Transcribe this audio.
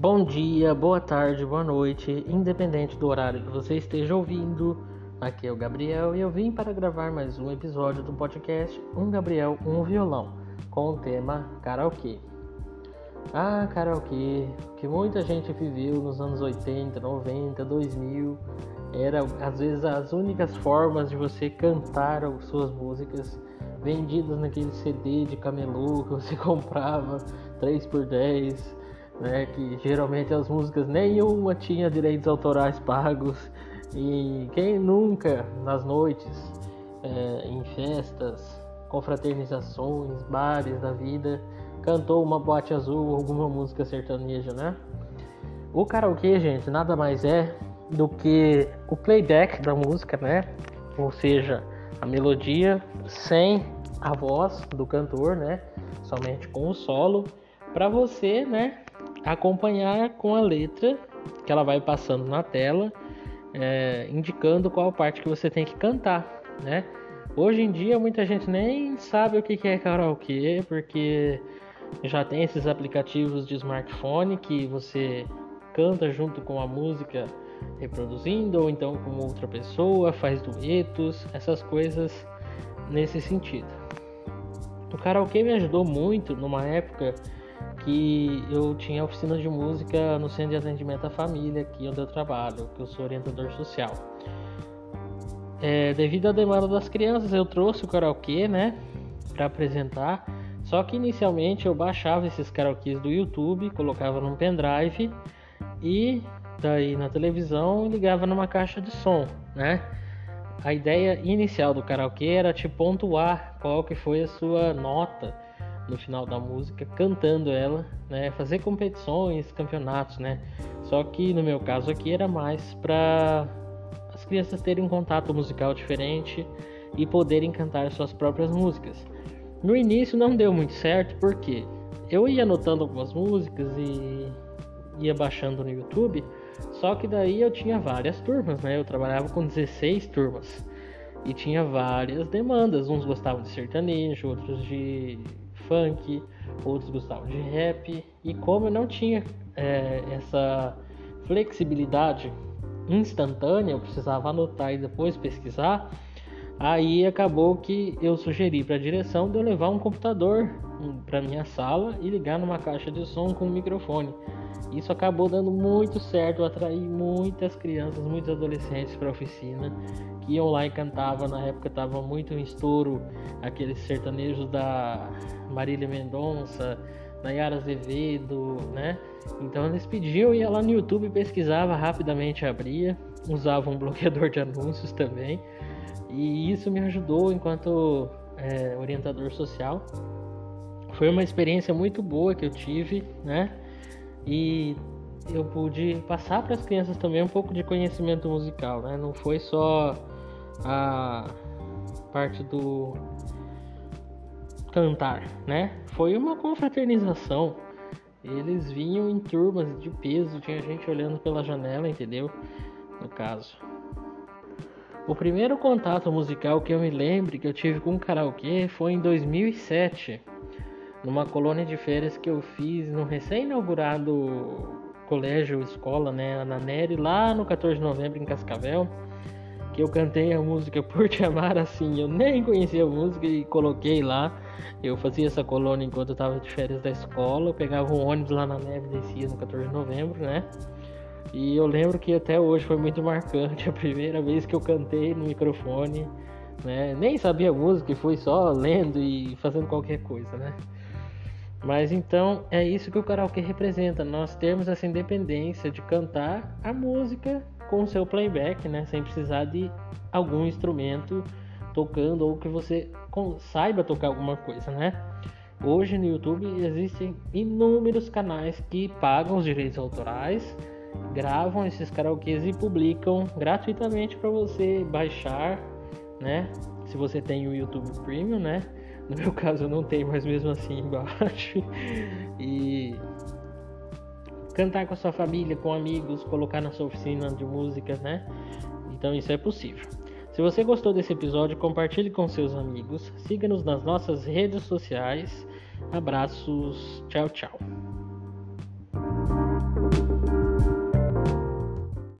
Bom dia, boa tarde, boa noite, independente do horário que você esteja ouvindo. Aqui é o Gabriel e eu vim para gravar mais um episódio do podcast Um Gabriel, um Violão, com o tema karaokê. Ah, karaokê, que muita gente viveu nos anos 80, 90, 2000, era às vezes as únicas formas de você cantar as suas músicas vendidas naquele CD de camelô que você comprava 3 por 10 né? Que geralmente as músicas nenhuma tinha direitos autorais pagos. E quem nunca nas noites, é, em festas, confraternizações, bares da vida, cantou uma boate azul ou alguma música sertaneja, né? O karaokê, gente, nada mais é do que o playback da música, né? Ou seja, a melodia sem a voz do cantor, né? Somente com o solo, para você, né? Acompanhar com a letra que ela vai passando na tela, é, indicando qual parte que você tem que cantar, né? Hoje em dia muita gente nem sabe o que é karaokê, porque já tem esses aplicativos de smartphone que você canta junto com a música reproduzindo, ou então com outra pessoa, faz duetos, essas coisas nesse sentido. O karaokê me ajudou muito numa época que eu tinha oficina de música no Centro de Atendimento à Família, aqui onde eu trabalho, que eu sou orientador social. É, devido à demanda das crianças, eu trouxe o karaokê, né, para apresentar. Só que inicialmente eu baixava esses karaokês do YouTube, colocava num pendrive e daí na televisão ligava numa caixa de som, né? A ideia inicial do karaokê era te pontuar qual que foi a sua nota no final da música, cantando ela, né? Fazer competições, campeonatos, né? Só que no meu caso aqui era mais para as crianças terem um contato musical diferente e poderem cantar suas próprias músicas. No início não deu muito certo porque eu ia anotando algumas músicas e ia baixando no YouTube, só que daí eu tinha várias turmas, né? Eu trabalhava com 16 turmas e tinha várias demandas. Uns gostavam de sertanejo, outros de funk, outros gostavam de rap. E como eu não tinha é, essa flexibilidade instantânea, eu precisava anotar e depois pesquisar. Aí acabou que eu sugeri para a direção de eu levar um computador para minha sala e ligar numa caixa de som com um microfone. Isso acabou dando muito certo, atraí muitas crianças, muitos adolescentes para a oficina que iam lá e cantavam. Na época estava muito em estouro aqueles sertanejos da Marília Mendonça, Nayara Azevedo, né? Então eles pediam, ia lá no YouTube, pesquisava, rapidamente abria, usava um bloqueador de anúncios também. E isso me ajudou enquanto é, orientador social. Foi uma experiência muito boa que eu tive, né? E eu pude passar para as crianças também um pouco de conhecimento musical, né? Não foi só a parte do cantar, né? Foi uma confraternização. Eles vinham em turmas de peso, tinha gente olhando pela janela, entendeu? No caso. O primeiro contato musical que eu me lembro que eu tive com karaokê foi em 2007, numa colônia de férias que eu fiz no recém-inaugurado colégio, escola, né, na Nery, lá no 14 de novembro em Cascavel, que eu cantei a música Por Te Amar Assim, eu nem conhecia a música e coloquei lá. Eu fazia essa colônia enquanto eu tava de férias da escola, eu pegava um ônibus lá na neve descia no 14 de novembro, né? E eu lembro que até hoje foi muito marcante a primeira vez que eu cantei no microfone, né? Nem sabia música, fui só lendo e fazendo qualquer coisa, né? Mas então é isso que o karaokê representa, nós temos essa independência de cantar a música com o seu playback, né? Sem precisar de algum instrumento tocando ou que você saiba tocar alguma coisa, né? Hoje no YouTube existem inúmeros canais que pagam os direitos autorais, gravam esses karaokês e publicam gratuitamente para você baixar, né? Se você tem o YouTube Premium, né? No meu caso eu não tenho, mas mesmo assim embaixo. E cantar com a sua família, com amigos, colocar na sua oficina de música, né? Então isso é possível. Se você gostou desse episódio, compartilhe com seus amigos. Siga-nos nas nossas redes sociais. Abraços. Tchau, tchau.